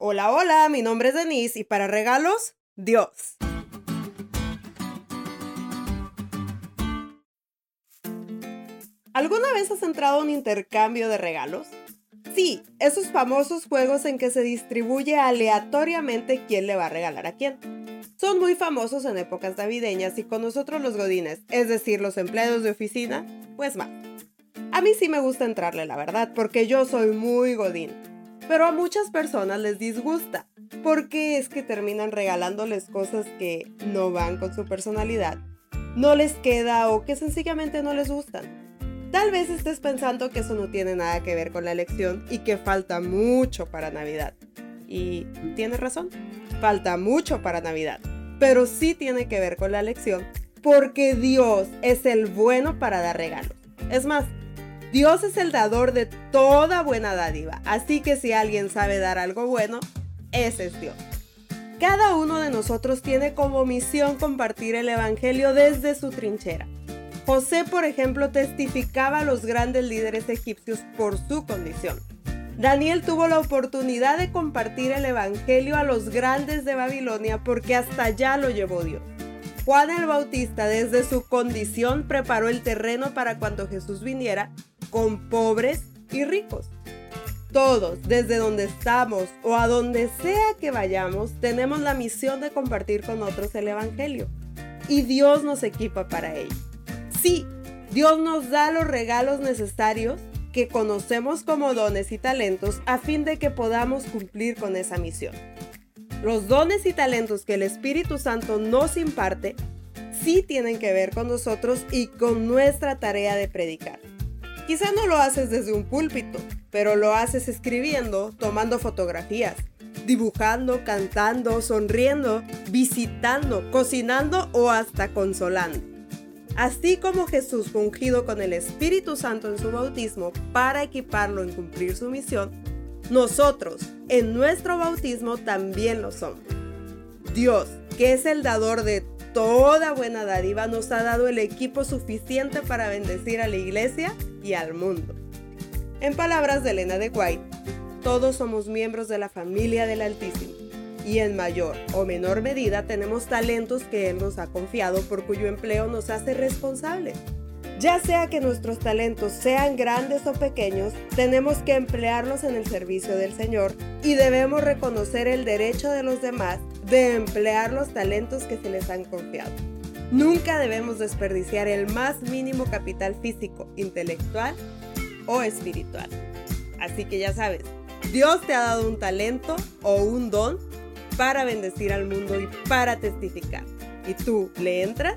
Hola, hola, mi nombre es Denise y para regalos, Dios. ¿Alguna vez has entrado a un intercambio de regalos? Sí, esos famosos juegos en que se distribuye aleatoriamente quién le va a regalar a quién. Son muy famosos en épocas navideñas y con nosotros los godines, es decir, los empleados de oficina, pues más. A mí sí me gusta entrarle, la verdad, porque yo soy muy godín. Pero a muchas personas les disgusta, porque es que terminan regalándoles cosas que no van con su personalidad, no les queda o que sencillamente no les gustan. Tal vez estés pensando que eso no tiene nada que ver con la elección y que falta mucho para Navidad. Y tienes razón, falta mucho para Navidad. Pero sí tiene que ver con la elección porque Dios es el bueno para dar regalos. Es más, Dios es el dador de toda buena dádiva. Así que si alguien sabe dar algo bueno, ese es Dios. Cada uno de nosotros tiene como misión compartir el Evangelio desde su trinchera. José, por ejemplo, testificaba a los grandes líderes egipcios por su condición. Daniel tuvo la oportunidad de compartir el Evangelio a los grandes de Babilonia porque hasta allá lo llevó Dios. Juan el Bautista desde su condición preparó el terreno para cuando Jesús viniera con pobres y ricos. Todos, desde donde estamos o a donde sea que vayamos, tenemos la misión de compartir con otros el Evangelio. Y Dios nos equipa para ello. Sí, Dios nos da los regalos necesarios que conocemos como dones y talentos a fin de que podamos cumplir con esa misión. Los dones y talentos que el Espíritu Santo nos imparte sí tienen que ver con nosotros y con nuestra tarea de predicar. Quizá no lo haces desde un púlpito, pero lo haces escribiendo, tomando fotografías, dibujando, cantando, sonriendo, visitando, cocinando o hasta consolando. Así como Jesús fue ungido con el Espíritu Santo en su bautismo para equiparlo en cumplir su misión, nosotros en nuestro bautismo también lo somos. Dios, que es el dador de toda buena dádiva, nos ha dado el equipo suficiente para bendecir a la iglesia y al mundo. En palabras de Elena de White, todos somos miembros de la familia del Altísimo y en mayor o menor medida tenemos talentos que Él nos ha confiado por cuyo empleo nos hace responsables. Ya sea que nuestros talentos sean grandes o pequeños, tenemos que emplearlos en el servicio del Señor y debemos reconocer el derecho de los demás de emplear los talentos que se les han confiado. Nunca debemos desperdiciar el más mínimo capital físico, intelectual o espiritual. Así que ya sabes, Dios te ha dado un talento o un don para bendecir al mundo y para testificar. ¿Y tú le entras?